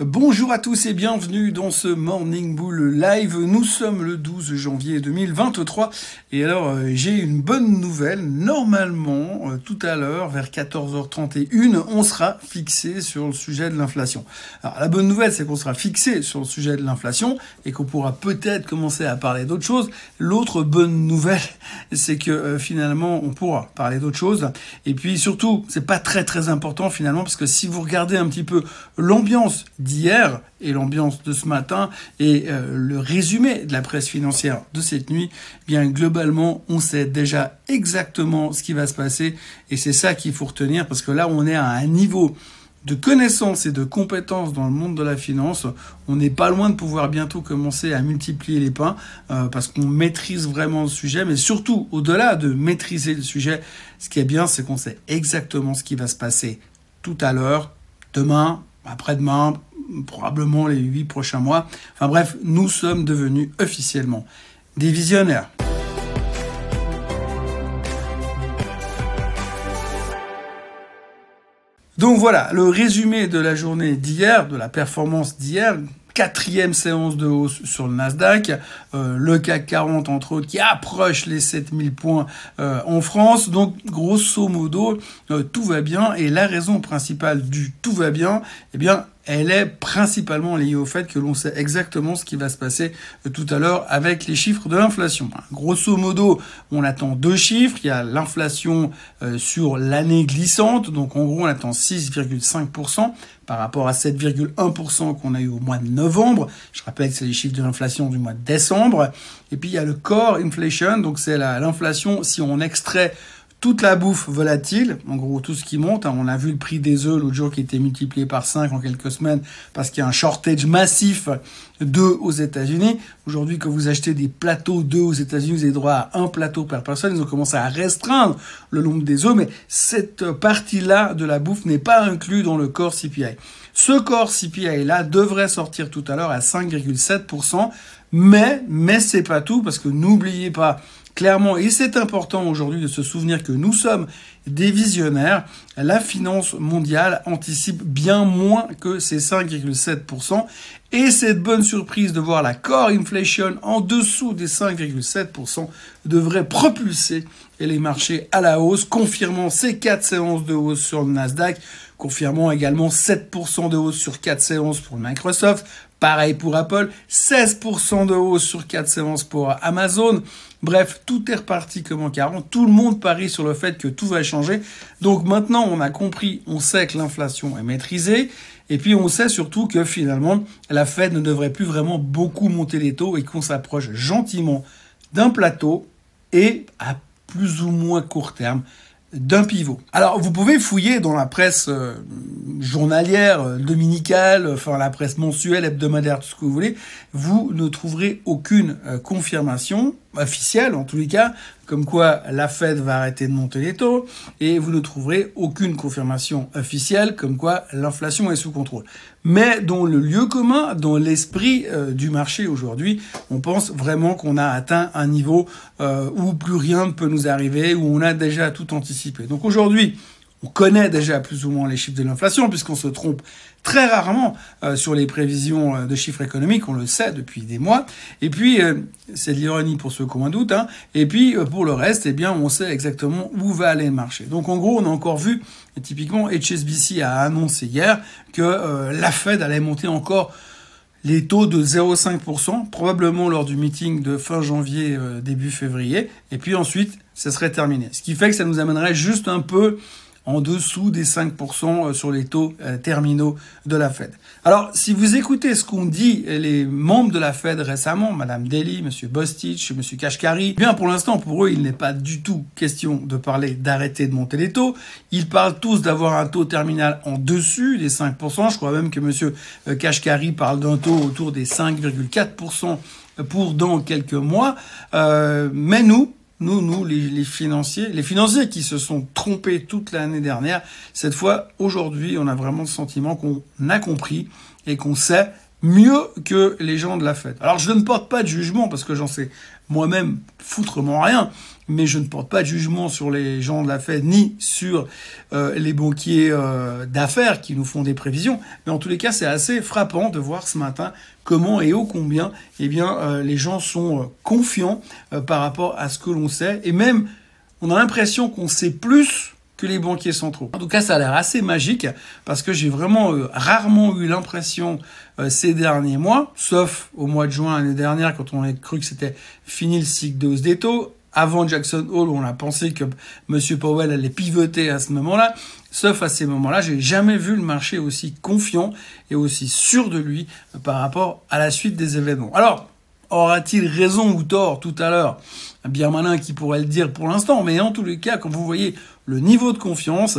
Bonjour à tous et bienvenue dans ce Morning Bull Live. Nous sommes le 12 janvier 2023 et alors euh, j'ai une bonne nouvelle. Normalement, euh, tout à l'heure, vers 14h31, on sera fixé sur le sujet de l'inflation. Alors la bonne nouvelle, c'est qu'on sera fixé sur le sujet de l'inflation et qu'on pourra peut-être commencer à parler d'autres choses. L'autre bonne nouvelle, c'est que euh, finalement, on pourra parler d'autres choses. Et puis surtout, c'est pas très très important finalement parce que si vous regardez un petit peu l'ambiance d'hier et l'ambiance de ce matin et euh, le résumé de la presse financière de cette nuit, eh bien globalement, on sait déjà exactement ce qui va se passer et c'est ça qu'il faut retenir parce que là, on est à un niveau de connaissances et de compétences dans le monde de la finance, on n'est pas loin de pouvoir bientôt commencer à multiplier les pains euh, parce qu'on maîtrise vraiment le sujet, mais surtout au-delà de maîtriser le sujet, ce qui est bien, c'est qu'on sait exactement ce qui va se passer tout à l'heure, demain, après-demain, probablement les huit prochains mois. Enfin bref, nous sommes devenus officiellement des visionnaires. Donc voilà, le résumé de la journée d'hier, de la performance d'hier, quatrième séance de hausse sur le Nasdaq, euh, le CAC 40 entre autres qui approche les 7000 points euh, en France. Donc grosso modo, euh, tout va bien et la raison principale du tout va bien, eh bien elle est principalement liée au fait que l'on sait exactement ce qui va se passer euh, tout à l'heure avec les chiffres de l'inflation. Grosso modo, on attend deux chiffres. Il y a l'inflation euh, sur l'année glissante, donc en gros on attend 6,5% par rapport à 7,1% qu'on a eu au mois de novembre. Je rappelle que c'est les chiffres de l'inflation du mois de décembre. Et puis il y a le core inflation, donc c'est l'inflation si on extrait toute la bouffe volatile, en gros tout ce qui monte. Hein. On a vu le prix des œufs l'autre jour qui était multiplié par 5 en quelques semaines parce qu'il y a un shortage massif d'œufs aux États-Unis. Aujourd'hui, quand vous achetez des plateaux d'œufs aux États-Unis, vous avez droit à un plateau par personne. Ils ont commencé à restreindre le nombre des œufs, mais cette partie-là de la bouffe n'est pas inclue dans le corps CPI. Ce corps CPI-là devrait sortir tout à l'heure à 5,7%, mais, mais c'est pas tout parce que n'oubliez pas Clairement, et c'est important aujourd'hui de se souvenir que nous sommes des visionnaires, la finance mondiale anticipe bien moins que ces 5,7%. Et cette bonne surprise de voir la core inflation en dessous des 5,7% devrait propulser les marchés à la hausse, confirmant ces 4 séances de hausse sur le Nasdaq, confirmant également 7% de hausse sur 4 séances pour Microsoft, Pareil pour Apple, 16% de hausse sur 4 séances pour Amazon. Bref, tout est reparti comme en 40. Tout le monde parie sur le fait que tout va changer. Donc maintenant, on a compris, on sait que l'inflation est maîtrisée. Et puis on sait surtout que finalement, la Fed ne devrait plus vraiment beaucoup monter les taux et qu'on s'approche gentiment d'un plateau et à plus ou moins court terme d'un pivot. Alors, vous pouvez fouiller dans la presse euh, journalière, euh, dominicale, enfin la presse mensuelle, hebdomadaire, tout ce que vous voulez. Vous ne trouverez aucune euh, confirmation officielle, en tous les cas, comme quoi la Fed va arrêter de monter les taux, et vous ne trouverez aucune confirmation officielle, comme quoi l'inflation est sous contrôle. Mais dans le lieu commun, dans l'esprit euh, du marché aujourd'hui, on pense vraiment qu'on a atteint un niveau euh, où plus rien ne peut nous arriver, où on a déjà tout anticipé. Donc aujourd'hui, on connaît déjà plus ou moins les chiffres de l'inflation puisqu'on se trompe très rarement euh, sur les prévisions euh, de chiffres économiques, on le sait depuis des mois. Et puis, euh, c'est de l'ironie pour ceux qui ont un doute. Hein. Et puis, pour le reste, eh bien, on sait exactement où va aller le marché. Donc, en gros, on a encore vu, et typiquement, HSBC a annoncé hier que la Fed allait monter encore les taux de 0,5%, probablement lors du meeting de fin janvier, début février. Et puis ensuite, ça serait terminé. Ce qui fait que ça nous amènerait juste un peu en dessous des 5% euh, sur les taux euh, terminaux de la Fed. Alors, si vous écoutez ce qu'ont dit les membres de la Fed récemment, Madame Daly, Monsieur Bostich, Monsieur Kashkari, eh bien pour l'instant pour eux, il n'est pas du tout question de parler d'arrêter de monter les taux. Ils parlent tous d'avoir un taux terminal en dessus des 5%. Je crois même que Monsieur Kashkari parle d'un taux autour des 5,4% pour dans quelques mois. Euh, mais nous, nous, nous, les, financiers, les financiers qui se sont trompés toute l'année dernière, cette fois, aujourd'hui, on a vraiment le sentiment qu'on a compris et qu'on sait mieux que les gens de la Fed. Alors je ne porte pas de jugement parce que j'en sais moi-même foutrement rien, mais je ne porte pas de jugement sur les gens de la Fed ni sur euh, les banquiers euh, d'affaires qui nous font des prévisions. Mais en tous les cas, c'est assez frappant de voir ce matin comment et ô combien eh bien, euh, les gens sont confiants par rapport à ce que l'on sait. Et même, on a l'impression qu'on sait plus que les banquiers centraux. En tout cas, ça a l'air assez magique parce que j'ai vraiment rarement eu l'impression ces derniers mois, sauf au mois de juin l'année dernière quand on a cru que c'était fini le cycle de hausse des taux, avant Jackson Hole, on a pensé que M. Powell allait pivoter à ce moment-là. Sauf à ces moments-là, j'ai jamais vu le marché aussi confiant et aussi sûr de lui par rapport à la suite des événements. Alors, aura-t-il raison ou tort tout à l'heure? Bien malin qui pourrait le dire pour l'instant, mais en tous les cas, quand vous voyez le niveau de confiance,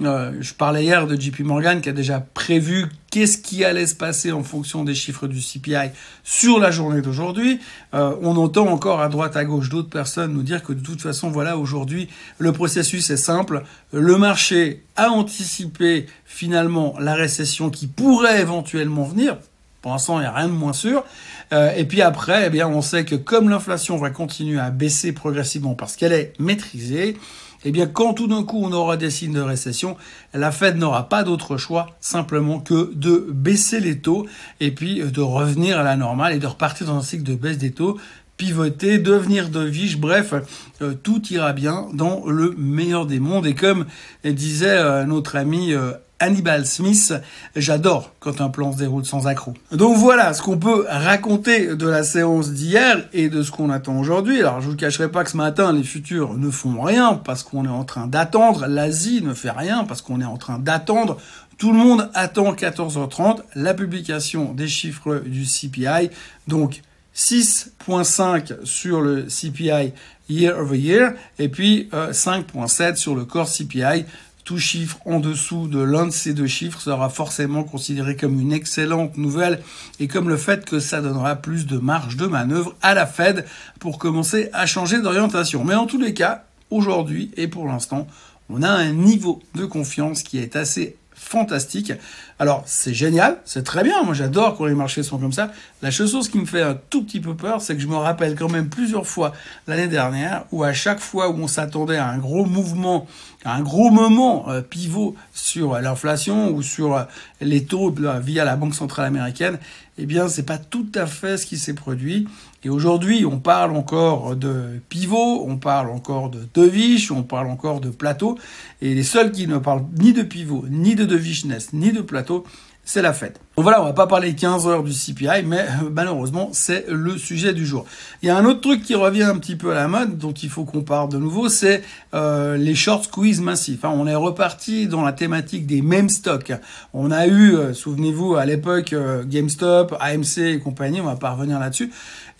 euh, je parlais hier de JP Morgan qui a déjà prévu qu'est-ce qui allait se passer en fonction des chiffres du CPI sur la journée d'aujourd'hui. Euh, on entend encore à droite à gauche d'autres personnes nous dire que de toute façon, voilà, aujourd'hui, le processus est simple. Le marché a anticipé finalement la récession qui pourrait éventuellement venir. Pour l'instant, il n'y a rien de moins sûr. Euh, et puis après, eh bien, on sait que comme l'inflation va continuer à baisser progressivement parce qu'elle est maîtrisée, eh bien, quand tout d'un coup on aura des signes de récession, la Fed n'aura pas d'autre choix simplement que de baisser les taux et puis de revenir à la normale et de repartir dans un cycle de baisse des taux pivoter, devenir de viche, bref, euh, tout ira bien dans le meilleur des mondes. Et comme disait euh, notre ami Hannibal Smith. J'adore quand un plan se déroule sans accroc. Donc voilà ce qu'on peut raconter de la séance d'hier et de ce qu'on attend aujourd'hui. Alors je vous cacherai pas que ce matin les futurs ne font rien parce qu'on est en train d'attendre. L'Asie ne fait rien parce qu'on est en train d'attendre. Tout le monde attend 14h30 la publication des chiffres du CPI. Donc 6.5 sur le CPI year over year et puis 5.7 euh, sur le core CPI tout chiffre en dessous de l'un de ces deux chiffres sera forcément considéré comme une excellente nouvelle et comme le fait que ça donnera plus de marge de manœuvre à la Fed pour commencer à changer d'orientation. Mais en tous les cas, aujourd'hui et pour l'instant, on a un niveau de confiance qui est assez fantastique. Alors, c'est génial, c'est très bien. Moi, j'adore quand les marchés sont comme ça. La chose qui me fait un tout petit peu peur, c'est que je me rappelle quand même plusieurs fois l'année dernière où à chaque fois où on s'attendait à un gros mouvement, à un gros moment euh, pivot sur l'inflation ou sur euh, les taux via la Banque centrale américaine, eh bien, c'est pas tout à fait ce qui s'est produit. Et aujourd'hui, on parle encore de pivot, on parle encore de deviche, on parle encore de plateau. Et les seuls qui ne parlent ni de pivot, ni de devicheness, ni de plateau, c'est la fête. Donc voilà, on va pas parler 15 heures du CPI, mais euh, malheureusement, c'est le sujet du jour. Il y a un autre truc qui revient un petit peu à la mode, dont il faut qu'on parle de nouveau, c'est euh, les short squeeze massifs. Hein. on est reparti dans la thématique des mêmes stocks. On a eu, euh, souvenez-vous, à l'époque, GameStop, AMC et compagnie, on va pas revenir là-dessus.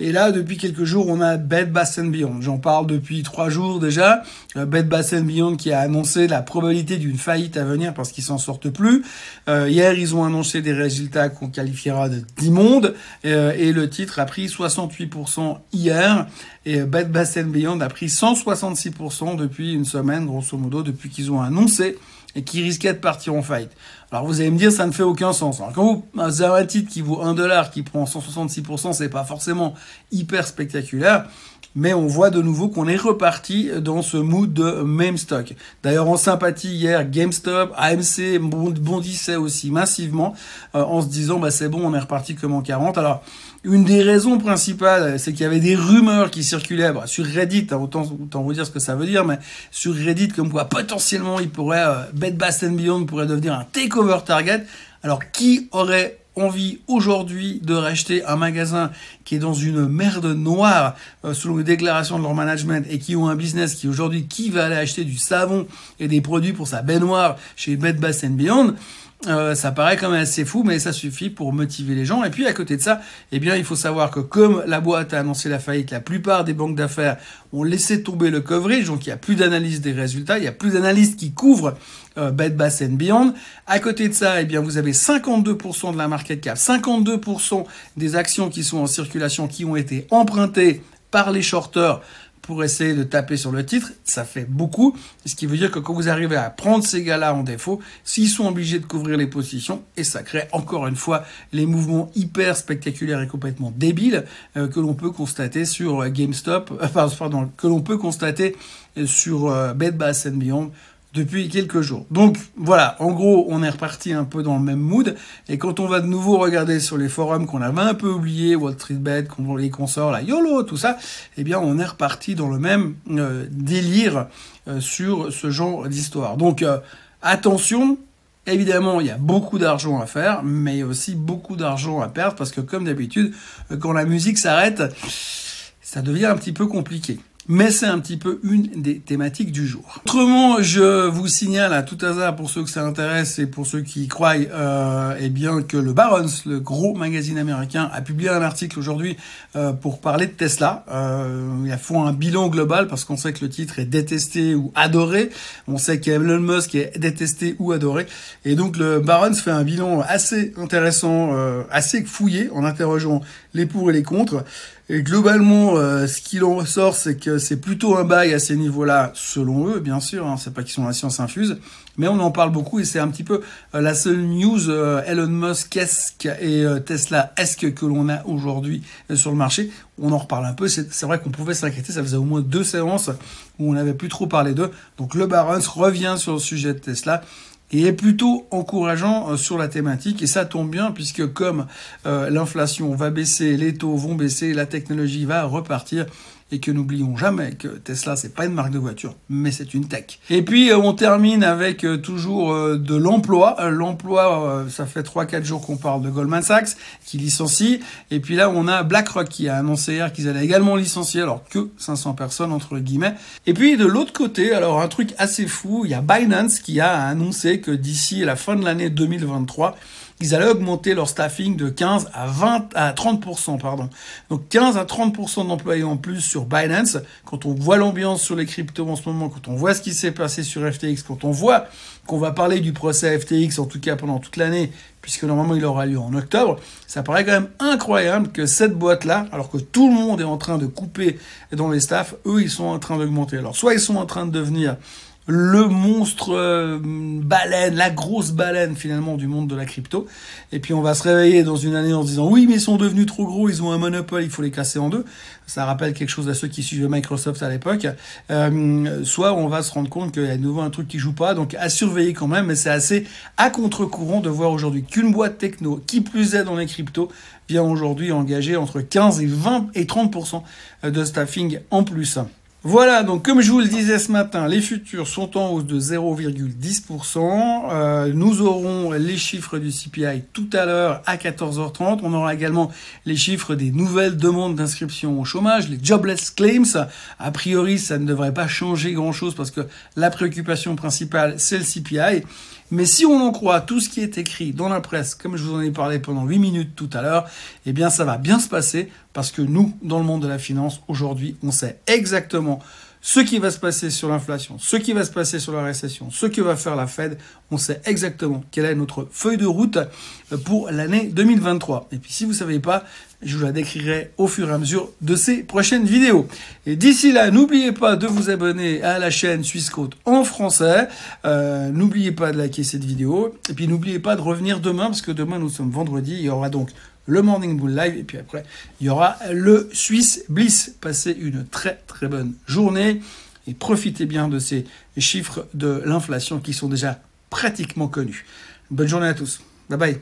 Et là, depuis quelques jours, on a Bed Bath Beyond. J'en parle depuis trois jours déjà. Bed Bath Beyond qui a annoncé la probabilité d'une faillite à venir parce qu'ils s'en sortent plus. hier, ils ont annoncé des résultats qu'on qualifiera d'immonde. Euh, et le titre a pris 68% hier. Et Bed Bath Beyond a pris 166% depuis une semaine, grosso modo, depuis qu'ils ont annoncé et qui risquaient de partir en faillite. Alors vous allez me dire, ça ne fait aucun sens. Alors quand vous avez un titre qui vaut 1 dollar, qui prend 166%, c'est pas forcément hyper spectaculaire mais on voit de nouveau qu'on est reparti dans ce mood de même stock. D'ailleurs, en sympathie hier, GameStop, AMC bondissait aussi massivement euh, en se disant bah c'est bon, on est reparti comme en 40. Alors, une des raisons principales, c'est qu'il y avait des rumeurs qui circulaient bah, sur Reddit, hein, autant, autant vous dire ce que ça veut dire, mais sur Reddit, comme quoi potentiellement il pourrait, euh, Bed Bath Beyond pourrait devenir un takeover target. Alors, qui aurait envie aujourd'hui de racheter un magasin qui est dans une merde noire euh, selon les déclarations de leur management et qui ont un business qui aujourd'hui qui va aller acheter du savon et des produits pour sa baignoire chez Bed Bath Beyond euh, ça paraît quand même assez fou, mais ça suffit pour motiver les gens. Et puis à côté de ça, eh bien, il faut savoir que comme la boîte a annoncé la faillite, la plupart des banques d'affaires ont laissé tomber le coverage, donc il n'y a plus d'analyse des résultats, il n'y a plus d'analystes qui couvrent euh, Bed Bath Beyond. À côté de ça, eh bien, vous avez 52% de la market cap, 52% des actions qui sont en circulation qui ont été empruntées par les shorteurs pour essayer de taper sur le titre, ça fait beaucoup. Ce qui veut dire que quand vous arrivez à prendre ces gars-là en défaut, s'ils sont obligés de couvrir les positions, et ça crée encore une fois les mouvements hyper spectaculaires et complètement débiles euh, que l'on peut constater sur euh, GameStop, euh, pardon, que l'on peut constater sur Bed Bath Beyond depuis quelques jours. Donc voilà, en gros, on est reparti un peu dans le même mood. Et quand on va de nouveau regarder sur les forums qu'on avait un peu oublié, Wall Street Bet, les consorts, la YOLO, tout ça, eh bien on est reparti dans le même euh, délire euh, sur ce genre d'histoire. Donc euh, attention, Évidemment, il y a beaucoup d'argent à faire, mais aussi beaucoup d'argent à perdre parce que comme d'habitude, quand la musique s'arrête, ça devient un petit peu compliqué mais c'est un petit peu une des thématiques du jour. Autrement, je vous signale à tout hasard pour ceux que ça intéresse et pour ceux qui croient, euh, eh bien que le Barons, le gros magazine américain, a publié un article aujourd'hui euh, pour parler de Tesla. Euh, ils font un bilan global parce qu'on sait que le titre est détesté ou adoré. On sait qu'Elon Musk est détesté ou adoré. Et donc le Barons fait un bilan assez intéressant, euh, assez fouillé en interrogeant les pour et les contre. Et globalement, euh, ce qu'il en ressort, c'est que c'est plutôt un bail à ces niveaux-là, selon eux, bien sûr. Hein, c'est pas qu'ils sont la science infuse, mais on en parle beaucoup et c'est un petit peu euh, la seule news euh, Elon Musk-esque et Tesla-esque que l'on a aujourd'hui sur le marché? On en reparle un peu. C'est vrai qu'on pouvait s'inquiéter. Ça faisait au moins deux séances où on n'avait plus trop parlé d'eux. Donc le Barons revient sur le sujet de Tesla et est plutôt encourageant euh, sur la thématique. Et ça tombe bien puisque comme euh, l'inflation va baisser, les taux vont baisser, la technologie va repartir, et que n'oublions jamais que Tesla c'est pas une marque de voiture mais c'est une tech. Et puis euh, on termine avec euh, toujours euh, de l'emploi. L'emploi ça fait 3 4 jours qu'on parle de Goldman Sachs qui licencie et puis là on a BlackRock qui a annoncé hier qu'ils allaient également licencier alors que 500 personnes entre guillemets. Et puis de l'autre côté, alors un truc assez fou, il y a Binance qui a annoncé que d'ici la fin de l'année 2023 ils allaient augmenter leur staffing de 15 à 20 à 30%, pardon. Donc 15 à 30% d'employés en plus sur Binance. Quand on voit l'ambiance sur les cryptos en ce moment, quand on voit ce qui s'est passé sur FTX, quand on voit qu'on va parler du procès FTX en tout cas pendant toute l'année, puisque normalement il aura lieu en octobre, ça paraît quand même incroyable que cette boîte-là, alors que tout le monde est en train de couper dans les staffs, eux ils sont en train d'augmenter. Alors soit ils sont en train de devenir le monstre euh, baleine, la grosse baleine finalement du monde de la crypto. Et puis on va se réveiller dans une année en se disant oui mais ils sont devenus trop gros, ils ont un monopole, il faut les casser en deux. Ça rappelle quelque chose à ceux qui suivaient Microsoft à l'époque. Euh, soit on va se rendre compte qu'il y a de nouveau un truc qui joue pas, donc à surveiller quand même. Mais c'est assez à contre-courant de voir aujourd'hui qu'une boîte techno, qui plus est dans les cryptos, vient aujourd'hui engager entre 15 et 20 et 30% de staffing en plus. Voilà, donc comme je vous le disais ce matin, les futurs sont en hausse de 0,10%. Euh, nous aurons les chiffres du CPI tout à l'heure à 14h30. On aura également les chiffres des nouvelles demandes d'inscription au chômage, les jobless claims. A priori, ça ne devrait pas changer grand-chose parce que la préoccupation principale, c'est le CPI. Mais si on en croit tout ce qui est écrit dans la presse, comme je vous en ai parlé pendant 8 minutes tout à l'heure, eh bien ça va bien se passer parce que nous, dans le monde de la finance, aujourd'hui, on sait exactement ce qui va se passer sur l'inflation, ce qui va se passer sur la récession, ce que va faire la Fed, on sait exactement quelle est notre feuille de route pour l'année 2023. Et puis si vous ne savez pas, je vous la décrirai au fur et à mesure de ces prochaines vidéos. Et d'ici là, n'oubliez pas de vous abonner à la chaîne Suisse en français. Euh, n'oubliez pas de liker cette vidéo. Et puis n'oubliez pas de revenir demain, parce que demain nous sommes vendredi. Il y aura donc le Morning Bull Live, et puis après, il y aura le Swiss Bliss. Passez une très très bonne journée et profitez bien de ces chiffres de l'inflation qui sont déjà pratiquement connus. Bonne journée à tous. Bye bye.